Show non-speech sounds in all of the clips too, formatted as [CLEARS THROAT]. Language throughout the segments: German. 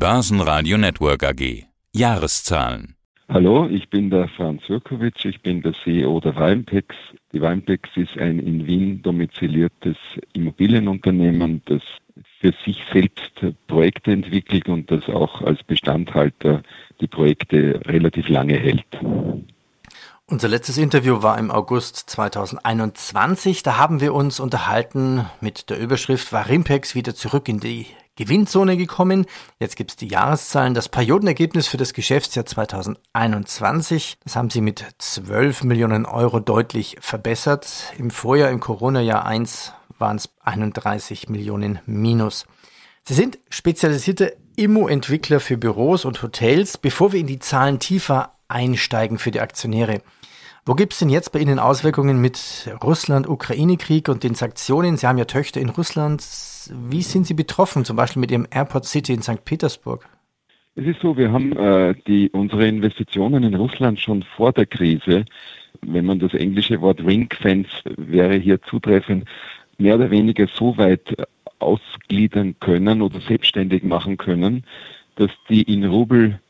Börsenradio Network AG. Jahreszahlen. Hallo, ich bin der Franz Jurkovic, ich bin der CEO der Weinpex. Die Weinpex ist ein in Wien domiziliertes Immobilienunternehmen, das für sich selbst Projekte entwickelt und das auch als Bestandhalter die Projekte relativ lange hält. Unser letztes Interview war im August 2021. Da haben wir uns unterhalten mit der Überschrift War Rimpex wieder zurück in die Gewinnzone gekommen. Jetzt gibt's die Jahreszahlen. Das Periodenergebnis für das Geschäftsjahr 2021, das haben sie mit 12 Millionen Euro deutlich verbessert. Im Vorjahr, im Corona-Jahr 1, waren es 31 Millionen minus. Sie sind spezialisierte Immo-Entwickler für Büros und Hotels. Bevor wir in die Zahlen tiefer einsteigen für die Aktionäre, wo gibt es denn jetzt bei Ihnen Auswirkungen mit Russland-Ukraine-Krieg und den Sanktionen? Sie haben ja Töchter in Russland. Wie sind Sie betroffen, zum Beispiel mit Ihrem Airport City in St. Petersburg? Es ist so, wir haben äh, die, unsere Investitionen in Russland schon vor der Krise, wenn man das englische Wort Ring-Fence wäre hier zutreffend, mehr oder weniger so weit ausgliedern können oder selbstständig machen können, dass die in Rubel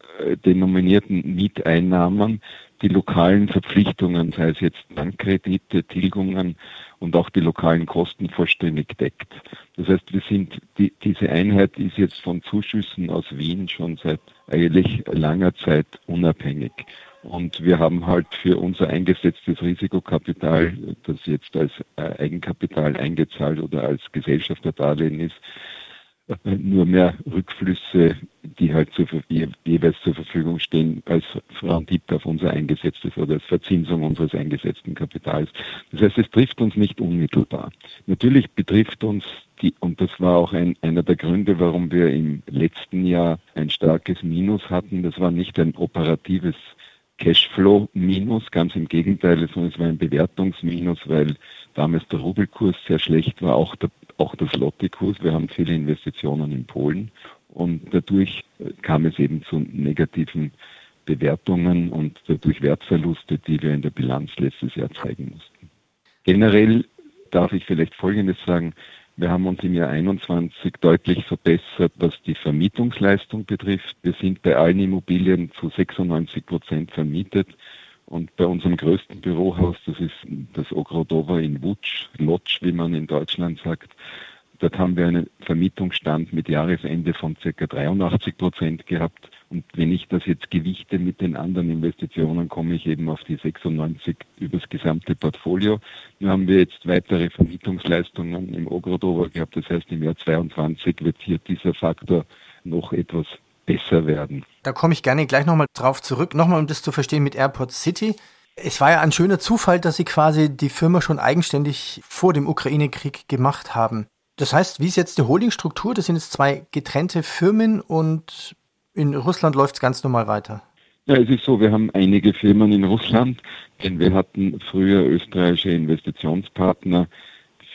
denominierten Mieteinnahmen die lokalen Verpflichtungen, sei es jetzt Bankkredite, Tilgungen und auch die lokalen Kosten vollständig deckt. Das heißt, wir sind, die, diese Einheit ist jetzt von Zuschüssen aus Wien schon seit eigentlich langer Zeit unabhängig. Und wir haben halt für unser eingesetztes Risikokapital, das jetzt als äh, Eigenkapital eingezahlt oder als Gesellschafterdarlehen ist, [LAUGHS] nur mehr Rückflüsse, die halt zu, jeweils zur Verfügung stehen, als Rendite auf unser eingesetztes oder als Verzinsung unseres eingesetzten Kapitals. Das heißt, es trifft uns nicht unmittelbar. Natürlich betrifft uns die, und das war auch ein, einer der Gründe, warum wir im letzten Jahr ein starkes Minus hatten. Das war nicht ein operatives Cashflow-Minus, ganz im Gegenteil, sondern es war ein Bewertungsminus, weil damals der Rubelkurs sehr schlecht war, auch der auch der Slotty-Kurs. Wir haben viele Investitionen in Polen und dadurch kam es eben zu negativen Bewertungen und dadurch Wertverluste, die wir in der Bilanz letztes Jahr zeigen mussten. Generell darf ich vielleicht Folgendes sagen. Wir haben uns im Jahr 21 deutlich verbessert, was die Vermietungsleistung betrifft. Wir sind bei allen Immobilien zu 96 Prozent vermietet. Und bei unserem größten Bürohaus, das ist das Ogrodova in Wutsch, Lodz, wie man in Deutschland sagt, dort haben wir einen Vermietungsstand mit Jahresende von ca. 83 Prozent gehabt. Und wenn ich das jetzt gewichte mit den anderen Investitionen, komme ich eben auf die 96 übers gesamte Portfolio. Nun haben wir jetzt weitere Vermietungsleistungen im Ogrodova gehabt. Das heißt, im Jahr 22 wird hier dieser Faktor noch etwas besser werden. Da komme ich gerne gleich nochmal drauf zurück. Nochmal, um das zu verstehen mit Airport City. Es war ja ein schöner Zufall, dass Sie quasi die Firma schon eigenständig vor dem Ukraine-Krieg gemacht haben. Das heißt, wie ist jetzt die Holdingstruktur? Das sind jetzt zwei getrennte Firmen und in Russland läuft es ganz normal weiter. Ja, es ist so, wir haben einige Firmen in Russland, denn wir hatten früher österreichische Investitionspartner,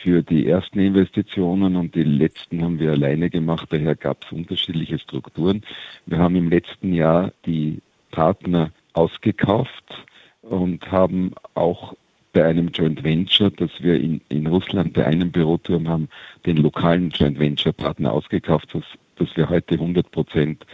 für die ersten Investitionen und die letzten haben wir alleine gemacht. Daher gab es unterschiedliche Strukturen. Wir haben im letzten Jahr die Partner ausgekauft und haben auch bei einem Joint Venture, das wir in, in Russland bei einem Büroturm haben, den lokalen Joint Venture Partner ausgekauft, dass, dass wir heute 100 Prozent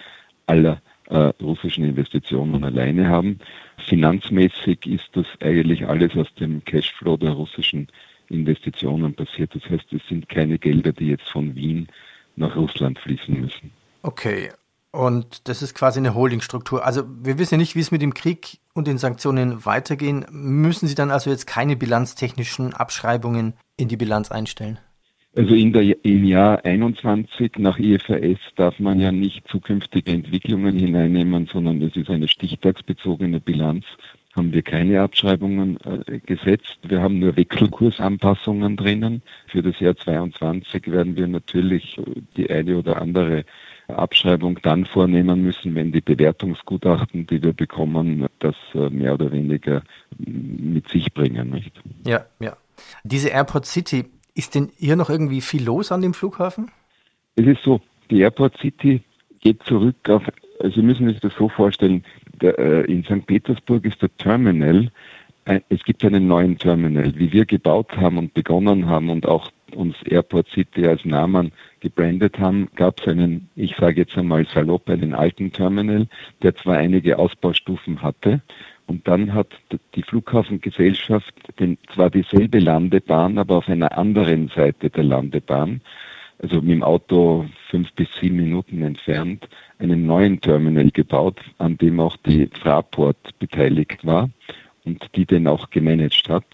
aller äh, russischen Investitionen alleine haben. Finanzmäßig ist das eigentlich alles aus dem Cashflow der russischen Investitionen passiert. Das heißt, es sind keine Gelder, die jetzt von Wien nach Russland fließen müssen. Okay. Und das ist quasi eine Holdingstruktur. Also wir wissen ja nicht, wie es mit dem Krieg und den Sanktionen weitergehen. Müssen Sie dann also jetzt keine bilanztechnischen Abschreibungen in die Bilanz einstellen? Also in der, im Jahr 21 nach IFRS darf man ja nicht zukünftige Entwicklungen hineinnehmen, sondern es ist eine stichtagsbezogene Bilanz haben wir keine Abschreibungen äh, gesetzt. Wir haben nur Wechselkursanpassungen drinnen. Für das Jahr 22 werden wir natürlich äh, die eine oder andere Abschreibung dann vornehmen müssen, wenn die Bewertungsgutachten, die wir bekommen, das äh, mehr oder weniger mit sich bringen. Nicht? Ja, ja. Diese Airport City, ist denn hier noch irgendwie viel los an dem Flughafen? Es ist so, die Airport City geht zurück auf, also Sie müssen sich das so vorstellen, der, äh, in St. Petersburg ist der Terminal, äh, es gibt einen neuen Terminal, wie wir gebaut haben und begonnen haben und auch uns Airport City als Namen gebrandet haben, gab es einen, ich sage jetzt einmal salopp, einen alten Terminal, der zwar einige Ausbaustufen hatte, und dann hat die Flughafengesellschaft den, zwar dieselbe Landebahn, aber auf einer anderen Seite der Landebahn, also mit dem Auto fünf bis sieben Minuten entfernt, einen neuen Terminal gebaut, an dem auch die Fraport beteiligt war und die den auch gemanagt hat.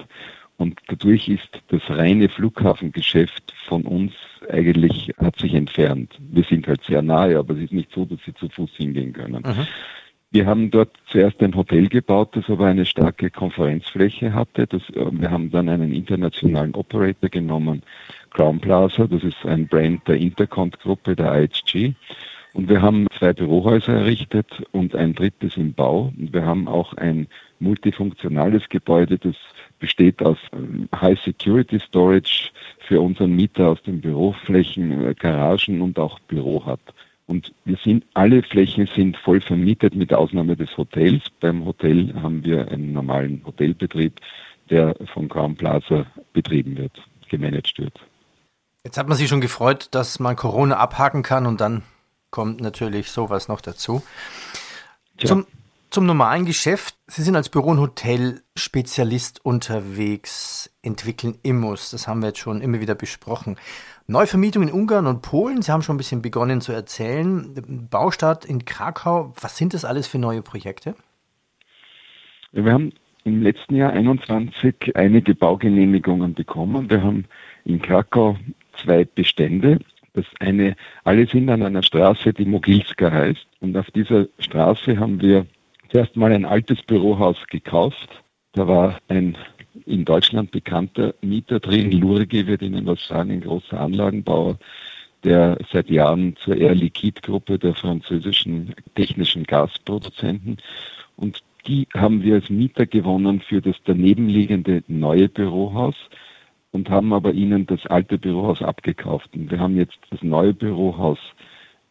Und dadurch ist das reine Flughafengeschäft von uns eigentlich, hat sich entfernt. Wir sind halt sehr nahe, aber es ist nicht so, dass sie zu Fuß hingehen können. Mhm. Wir haben dort zuerst ein Hotel gebaut, das aber eine starke Konferenzfläche hatte. Das, äh, wir haben dann einen internationalen Operator genommen, Crown Plaza, das ist ein Brand der Intercont-Gruppe, der IHG. Und wir haben zwei Bürohäuser errichtet und ein drittes im Bau. Und wir haben auch ein multifunktionales Gebäude, das besteht aus ähm, High Security Storage für unseren Mieter aus den Büroflächen, äh, Garagen und auch Büro hat. Und wir sind, alle Flächen sind voll vermietet mit Ausnahme des Hotels. Beim Hotel haben wir einen normalen Hotelbetrieb, der von Crown Plaza betrieben wird, gemanagt wird. Jetzt hat man sich schon gefreut, dass man Corona abhaken kann und dann kommt natürlich sowas noch dazu. Zum, zum normalen Geschäft. Sie sind als Büro- und Hotel-Spezialist unterwegs, entwickeln Immos. Das haben wir jetzt schon immer wieder besprochen. Neuvermietung in Ungarn und Polen. Sie haben schon ein bisschen begonnen zu erzählen. Baustart in Krakau. Was sind das alles für neue Projekte? Wir haben im letzten Jahr 21 einige Baugenehmigungen bekommen. Wir haben in Krakau zwei Bestände. Das eine, alle sind an einer Straße, die Mogilska heißt. Und auf dieser Straße haben wir zuerst mal ein altes Bürohaus gekauft. Da war ein in Deutschland bekannter Mieter drin. Lurge wird Ihnen was sagen, ein großer Anlagenbauer, der seit Jahren zur Air Liquide Gruppe der französischen technischen Gasproduzenten und die haben wir als Mieter gewonnen für das danebenliegende neue Bürohaus und haben aber ihnen das alte Bürohaus abgekauft. Und wir haben jetzt das neue Bürohaus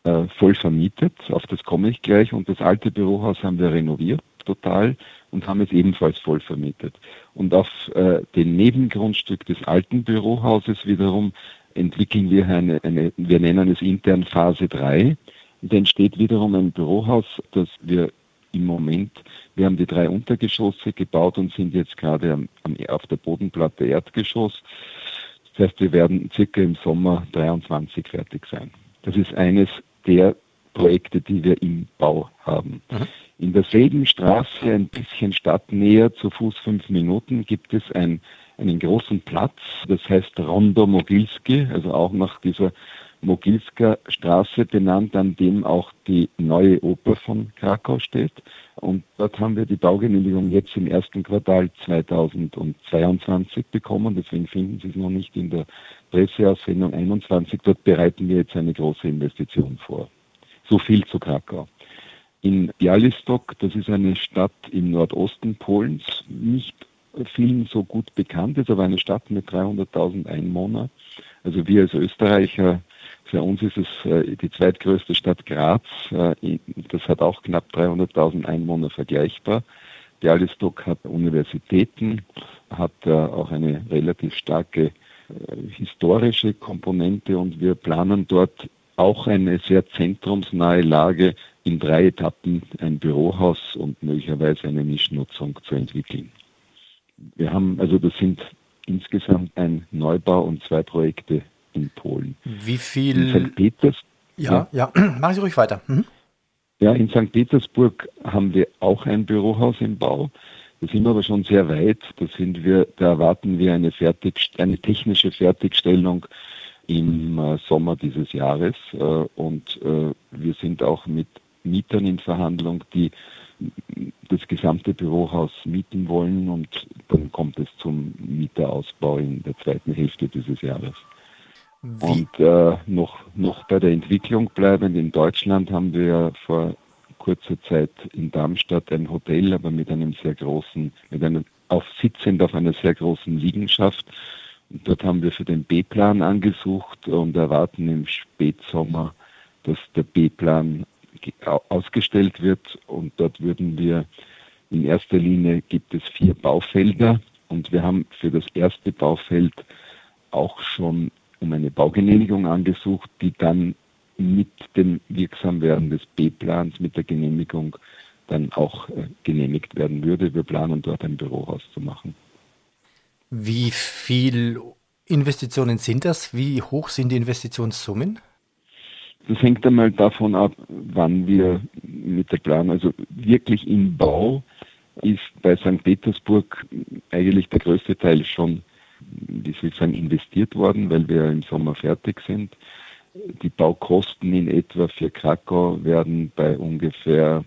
äh, voll vermietet, auf das komme ich gleich, und das alte Bürohaus haben wir renoviert total und haben es ebenfalls voll vermietet. Und auf äh, dem Nebengrundstück des alten Bürohauses wiederum entwickeln wir eine, eine, wir nennen es intern Phase 3. Und entsteht wiederum ein Bürohaus, das wir im Moment, wir haben die drei Untergeschosse gebaut und sind jetzt gerade am, am, auf der Bodenplatte Erdgeschoss. Das heißt, wir werden circa im Sommer 23 fertig sein. Das ist eines der Projekte, die wir im Bau haben. Mhm. In derselben Straße, ein bisschen stadtnäher, zu Fuß fünf Minuten, gibt es ein, einen großen Platz, das heißt Rondo Mogilski, also auch nach dieser Mogilska Straße benannt, an dem auch die neue Oper von Krakau steht. Und dort haben wir die Baugenehmigung jetzt im ersten Quartal 2022 bekommen. Deswegen finden Sie es noch nicht in der Presseaussendung 21. Dort bereiten wir jetzt eine große Investition vor. So viel zu Krakau. In Bialystok, das ist eine Stadt im Nordosten Polens, nicht vielen so gut bekannt ist, aber eine Stadt mit 300.000 Einwohnern. Also wir als Österreicher, für uns ist es äh, die zweitgrößte Stadt Graz. Äh, das hat auch knapp 300.000 Einwohner vergleichbar. Bialystok hat Universitäten, hat äh, auch eine relativ starke historische Komponente und wir planen dort auch eine sehr zentrumsnahe Lage in drei Etappen ein Bürohaus und möglicherweise eine Mischnutzung zu entwickeln. Wir haben, also das sind insgesamt ein Neubau und zwei Projekte in Polen. Wie viel? In St. Peters. Ja, ja, ja. [CLEARS THROAT] machen Sie ruhig weiter. Mhm. Ja, in St. Petersburg haben wir auch ein Bürohaus im Bau. Da sind wir aber schon sehr weit. Da sind wir, da erwarten wir eine, Fertig, eine technische Fertigstellung im äh, Sommer dieses Jahres. Äh, und äh, wir sind auch mit Mietern in Verhandlung, die das gesamte Bürohaus mieten wollen und dann kommt es zum Mieterausbau in der zweiten Hälfte dieses Jahres. Wie? Und äh, noch, noch bei der Entwicklung bleibend, in Deutschland haben wir vor kurzer Zeit in Darmstadt ein Hotel, aber mit einem sehr großen, mit einem auf sitzend auf einer sehr großen Liegenschaft und dort haben wir für den B-Plan angesucht und erwarten im Spätsommer, dass der B-Plan ausgestellt wird. Und dort würden wir in erster Linie gibt es vier Baufelder und wir haben für das erste Baufeld auch schon um eine Baugenehmigung angesucht, die dann mit dem Wirksamwerden des B-Plans, mit der Genehmigung dann auch äh, genehmigt werden würde. Wir planen dort ein Bürohaus zu machen. Wie viel Investitionen sind das? Wie hoch sind die Investitionssummen? Das hängt einmal davon ab, wann wir mit der Planung, also wirklich im Bau ist bei St. Petersburg eigentlich der größte Teil schon, wie soll ich sagen, investiert worden, weil wir im Sommer fertig sind. Die Baukosten in etwa für Krakau werden bei ungefähr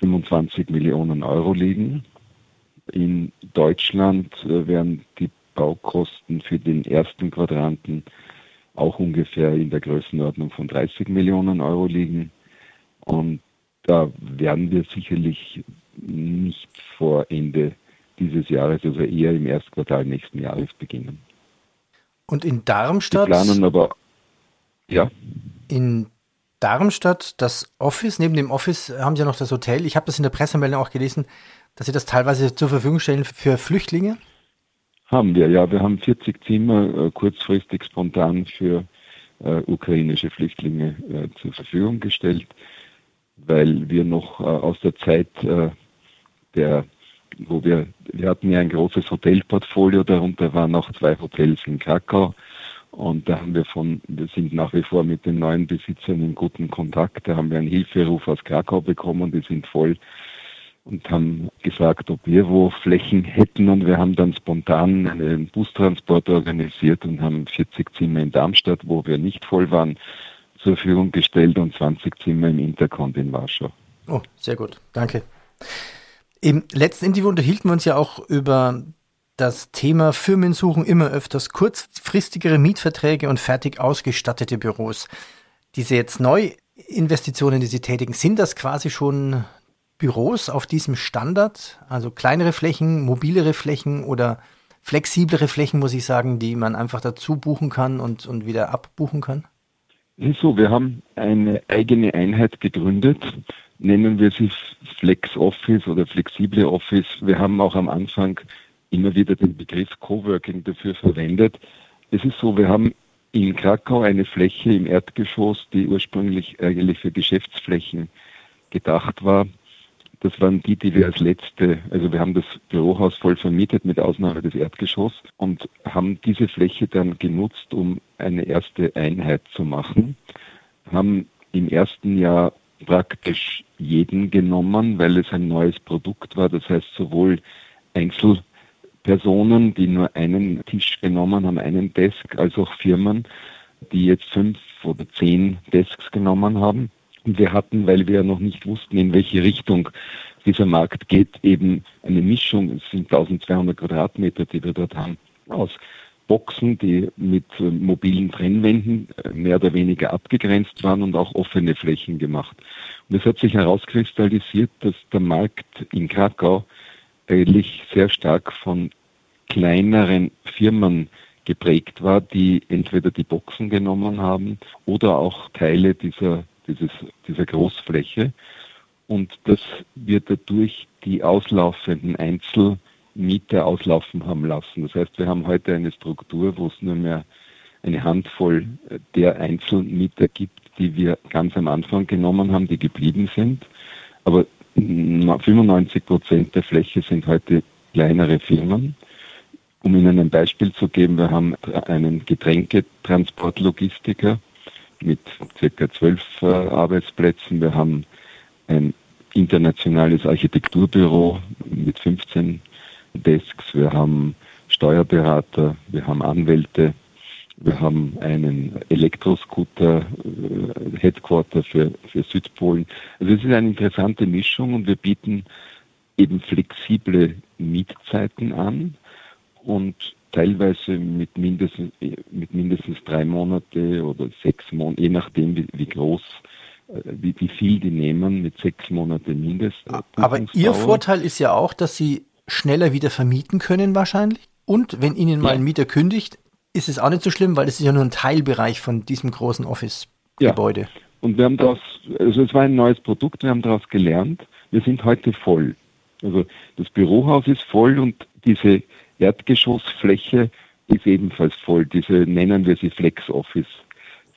25 Millionen Euro liegen. In Deutschland äh, werden die Baukosten für den ersten Quadranten auch ungefähr in der Größenordnung von 30 Millionen Euro liegen. Und da werden wir sicherlich nicht vor Ende dieses Jahres, also eher im ersten Quartal nächsten Jahres beginnen. Und in Darmstadt? Wir planen aber, ja. In Darmstadt, das Office, neben dem Office haben Sie ja noch das Hotel. Ich habe das in der Pressemeldung auch gelesen, dass Sie das teilweise zur Verfügung stellen für Flüchtlinge. Haben wir, ja. Wir haben 40 Zimmer äh, kurzfristig spontan für äh, ukrainische Flüchtlinge äh, zur Verfügung gestellt, weil wir noch äh, aus der Zeit äh, der, wo wir, wir hatten ja ein großes Hotelportfolio, darunter waren auch zwei Hotels in Krakau. Und da haben wir von, wir sind nach wie vor mit den neuen Besitzern in guten Kontakt. Da haben wir einen Hilferuf aus Krakau bekommen, die sind voll und haben gefragt, ob wir wo Flächen hätten und wir haben dann spontan einen Bustransport organisiert und haben 40 Zimmer in Darmstadt, wo wir nicht voll waren, zur Verfügung gestellt und 20 Zimmer im Intercont in Warschau. Oh, sehr gut, danke. Im letzten Interview unterhielten wir uns ja auch über das Thema Firmen suchen immer öfters kurzfristigere Mietverträge und fertig ausgestattete Büros. Diese jetzt Neuinvestitionen, die Sie tätigen, sind das quasi schon Büros auf diesem Standard, also kleinere Flächen, mobilere Flächen oder flexiblere Flächen, muss ich sagen, die man einfach dazu buchen kann und, und wieder abbuchen kann? So, wir haben eine eigene Einheit gegründet, nennen wir sie Flex Office oder flexible Office. Wir haben auch am Anfang immer wieder den Begriff Coworking dafür verwendet. Es ist so, wir haben in Krakau eine Fläche im Erdgeschoss, die ursprünglich eigentlich für Geschäftsflächen gedacht war, das waren die, die wir als letzte, also wir haben das Bürohaus voll vermietet mit Ausnahme des Erdgeschosses und haben diese Fläche dann genutzt, um eine erste Einheit zu machen. Haben im ersten Jahr praktisch jeden genommen, weil es ein neues Produkt war. Das heißt, sowohl Einzelpersonen, die nur einen Tisch genommen haben, einen Desk, als auch Firmen, die jetzt fünf oder zehn Desks genommen haben. Und wir hatten, weil wir noch nicht wussten, in welche Richtung dieser Markt geht, eben eine Mischung, es sind 1200 Quadratmeter, die wir dort haben, aus Boxen, die mit äh, mobilen Trennwänden äh, mehr oder weniger abgegrenzt waren und auch offene Flächen gemacht. Und es hat sich herauskristallisiert, dass der Markt in Krakau eigentlich sehr stark von kleineren Firmen geprägt war, die entweder die Boxen genommen haben oder auch Teile dieser dieses, dieser Großfläche. Und das wird dadurch die auslaufenden Einzelmieter auslaufen haben lassen. Das heißt, wir haben heute eine Struktur, wo es nur mehr eine Handvoll der Einzelmieter gibt, die wir ganz am Anfang genommen haben, die geblieben sind. Aber 95 Prozent der Fläche sind heute kleinere Firmen. Um Ihnen ein Beispiel zu geben, wir haben einen Getränketransportlogistiker, mit circa zwölf äh, Arbeitsplätzen. Wir haben ein internationales Architekturbüro mit 15 Desks. Wir haben Steuerberater, wir haben Anwälte, wir haben einen Elektroscooter, äh, Headquarter für, für Südpolen. Also es ist eine interessante Mischung und wir bieten eben flexible Mietzeiten an und teilweise mit mindestens, mit mindestens drei Monate oder sechs Monate, je nachdem wie, wie groß, äh, wie, wie viel die nehmen, mit sechs Monate mindestens. Aber Ihr Vorteil ist ja auch, dass Sie schneller wieder vermieten können wahrscheinlich. Und wenn Ihnen mal ein Mieter kündigt, ist es auch nicht so schlimm, weil es ist ja nur ein Teilbereich von diesem großen Office-Gebäude. Ja. Und wir haben daraus, also es war ein neues Produkt, wir haben daraus gelernt, wir sind heute voll. Also das Bürohaus ist voll und diese Erdgeschossfläche ist ebenfalls voll. Diese nennen wir sie Flex Office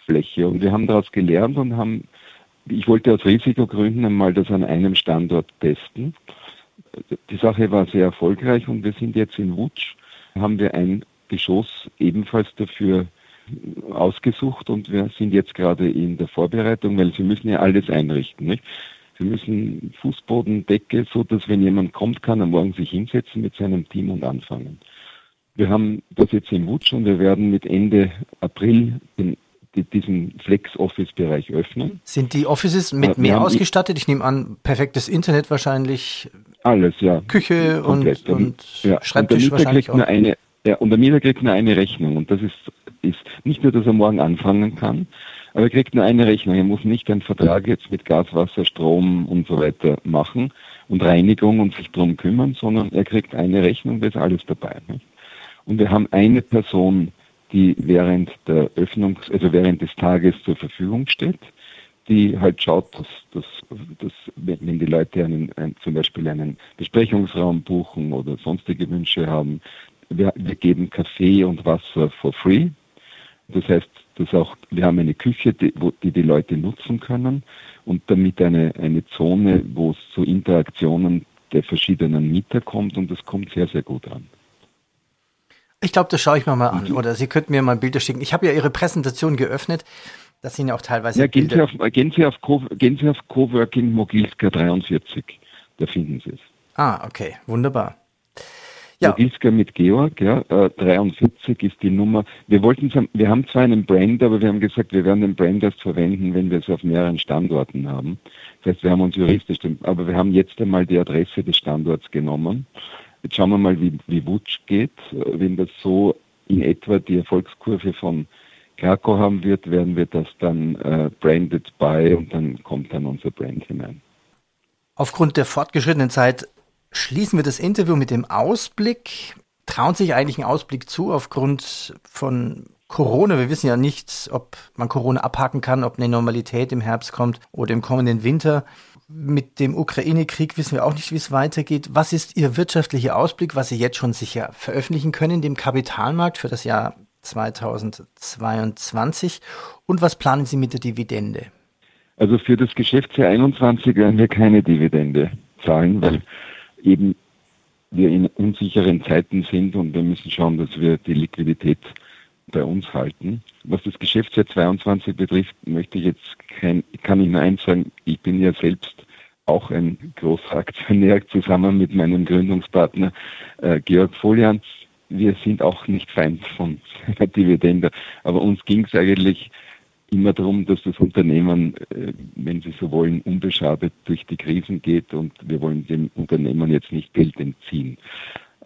Fläche. Und wir haben daraus gelernt und haben, ich wollte aus Risikogründen einmal das an einem Standort testen. Die Sache war sehr erfolgreich und wir sind jetzt in Wutsch, haben wir ein Geschoss ebenfalls dafür ausgesucht und wir sind jetzt gerade in der Vorbereitung, weil Sie müssen ja alles einrichten. Nicht? Sie müssen Fußboden, Decke, so dass wenn jemand kommt, kann er morgen sich hinsetzen mit seinem Team und anfangen. Wir haben das jetzt in Wutsch und wir werden mit Ende April den, diesen Flex-Office-Bereich öffnen. Sind die Offices mit mehr ausgestattet? Ich nehme an, perfektes Internet wahrscheinlich. Alles, ja. Küche und, und ja. Schreibtisch und wahrscheinlich auch. Eine, ja, und der Mieter kriegt nur eine Rechnung und das ist, ist nicht nur, dass er morgen anfangen kann, aber er kriegt nur eine Rechnung. Er muss nicht einen Vertrag jetzt mit Gas, Wasser, Strom und so weiter machen und Reinigung und sich darum kümmern, sondern er kriegt eine Rechnung, da ist alles dabei. Nicht? Und wir haben eine Person, die während der Öffnungs-, also während des Tages zur Verfügung steht, die halt schaut, dass, dass, dass wenn die Leute einen, ein, zum Beispiel einen Besprechungsraum buchen oder sonstige Wünsche haben, wir, wir geben Kaffee und Wasser for free. Das heißt, dass auch, wir haben eine Küche, die, wo, die die Leute nutzen können und damit eine, eine Zone, wo es zu Interaktionen der verschiedenen Mieter kommt und das kommt sehr, sehr gut an. Ich glaube, das schaue ich mir mal an. Mhm. Oder Sie könnten mir mal Bilder schicken. Ich habe ja Ihre Präsentation geöffnet. Das sind ja auch teilweise. Ja, gehen, Bilder. Sie auf, gehen, Sie auf Co, gehen Sie auf Coworking Mogilska 43. Da finden Sie es. Ah, okay. Wunderbar. Ja. Mogilska mit Georg, ja, äh, 43 ist die Nummer. Wir wollten, wir haben zwar einen Brand, aber wir haben gesagt, wir werden den Brand erst verwenden, wenn wir es auf mehreren Standorten haben. Das heißt, wir haben uns juristisch, aber wir haben jetzt einmal die Adresse des Standorts genommen Jetzt schauen wir mal, wie, wie Wutsch geht. Wenn das so in etwa die Erfolgskurve von Krakow haben wird, werden wir das dann äh, branded by und dann kommt dann unser Brand hinein. Aufgrund der fortgeschrittenen Zeit schließen wir das Interview mit dem Ausblick. Trauen sich eigentlich einen Ausblick zu aufgrund von Corona? Wir wissen ja nicht, ob man Corona abhaken kann, ob eine Normalität im Herbst kommt oder im kommenden Winter mit dem Ukraine-Krieg wissen wir auch nicht, wie es weitergeht. Was ist Ihr wirtschaftlicher Ausblick, was Sie jetzt schon sicher veröffentlichen können, dem Kapitalmarkt für das Jahr 2022? Und was planen Sie mit der Dividende? Also für das Geschäftsjahr 2021 werden wir keine Dividende zahlen, weil eben wir in unsicheren Zeiten sind und wir müssen schauen, dass wir die Liquidität bei uns halten. Was das Geschäftsjahr 22 betrifft, möchte ich jetzt kein, kann ich nur eins sagen, ich bin ja selbst auch ein großer Aktionär zusammen mit meinem Gründungspartner äh, Georg Folian. Wir sind auch nicht Feind von einer [LAUGHS] Dividende, aber uns ging es eigentlich immer darum, dass das Unternehmen, äh, wenn Sie so wollen, unbeschadet durch die Krisen geht und wir wollen dem Unternehmen jetzt nicht Geld entziehen.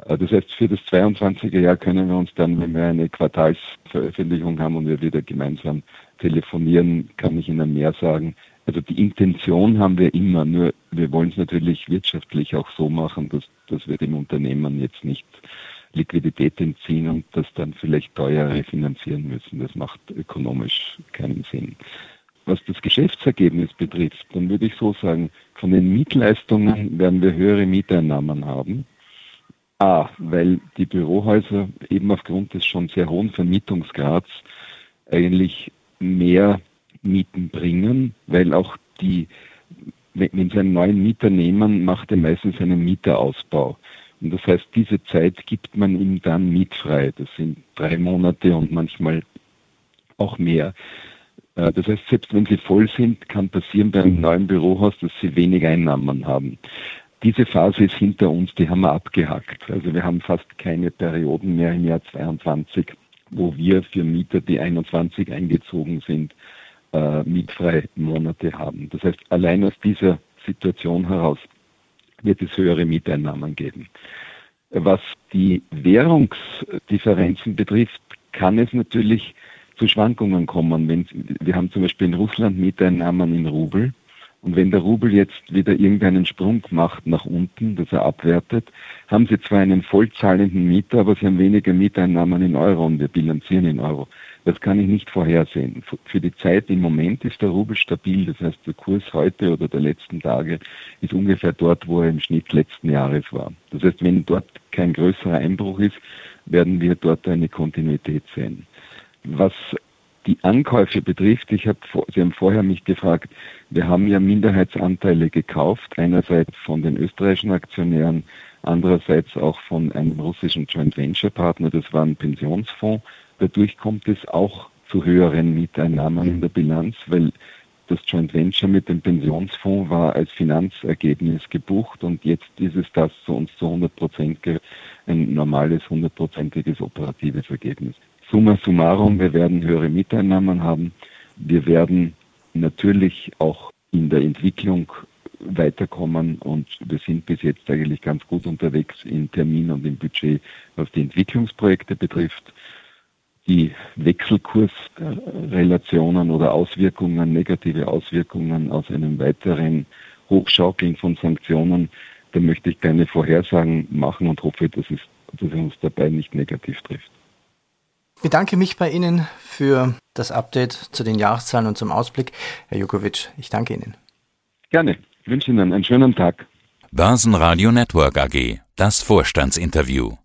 Äh, das heißt, für das 22er Jahr können wir uns dann, wenn wir eine Quartalsveröffentlichung haben und wir wieder gemeinsam telefonieren, kann ich Ihnen mehr sagen. Also die Intention haben wir immer, nur wir wollen es natürlich wirtschaftlich auch so machen, dass, dass wir dem Unternehmen jetzt nicht Liquidität entziehen und das dann vielleicht teuer refinanzieren müssen. Das macht ökonomisch keinen Sinn. Was das Geschäftsergebnis betrifft, dann würde ich so sagen, von den Mietleistungen werden wir höhere Mieteinnahmen haben. A, weil die Bürohäuser eben aufgrund des schon sehr hohen Vermietungsgrads eigentlich mehr Mieten bringen, weil auch die, wenn Sie einen neuen Mieter nehmen, macht er meistens einen Mieterausbau. Und das heißt, diese Zeit gibt man ihm dann mietfrei. Das sind drei Monate und manchmal auch mehr. Äh, das heißt, selbst wenn sie voll sind, kann passieren beim neuen Bürohaus, dass sie wenig Einnahmen haben diese Phase ist hinter uns, die haben wir abgehackt. Also wir haben fast keine Perioden mehr im Jahr 22, wo wir für Mieter, die 21 eingezogen sind, äh, mietfreie Monate haben. Das heißt, allein aus dieser Situation heraus wird es höhere Mieteinnahmen geben. Was die Währungsdifferenzen betrifft, kann es natürlich zu Schwankungen kommen. Wenn, wir haben zum Beispiel in Russland Mieteinnahmen in Rubel und wenn der Rubel jetzt wieder irgendeinen Sprung macht nach unten, dass er abwertet, haben Sie zwar einen vollzahlenden Mieter, aber Sie haben weniger Mieteinnahmen in Euro und wir bilanzieren in Euro. Das kann ich nicht vorhersehen. Für die Zeit im Moment ist der Rubel stabil. Das heißt, der Kurs heute oder der letzten Tage ist ungefähr dort, wo er im Schnitt letzten Jahres war. Das heißt, wenn dort kein größerer Einbruch ist, werden wir dort eine Kontinuität sehen. Was die Ankäufe betrifft, ich habe, Sie haben vorher mich gefragt, wir haben ja Minderheitsanteile gekauft, einerseits von den österreichischen Aktionären, andererseits auch von einem russischen Joint Venture Partner, das war ein Pensionsfonds. Dadurch kommt es auch zu höheren Mieteinnahmen in der Bilanz, weil das Joint Venture mit dem Pensionsfonds war als Finanzergebnis gebucht und jetzt ist es das zu uns zu 100 Prozent ein normales, hundertprozentiges operatives Ergebnis. Summa summarum, wir werden höhere Miteinnahmen haben. Wir werden natürlich auch in der Entwicklung weiterkommen und wir sind bis jetzt eigentlich ganz gut unterwegs in Termin und im Budget, was die Entwicklungsprojekte betrifft. Die Wechselkursrelationen oder Auswirkungen, negative Auswirkungen aus einem weiteren Hochschaukeln von Sanktionen, da möchte ich keine Vorhersagen machen und hoffe, dass es, dass es uns dabei nicht negativ trifft. Ich bedanke mich bei Ihnen für das Update zu den Jahreszahlen und zum Ausblick. Herr Jukovic, ich danke Ihnen. Gerne. Ich wünsche Ihnen einen schönen Tag. Börsenradio Network AG. Das Vorstandsinterview.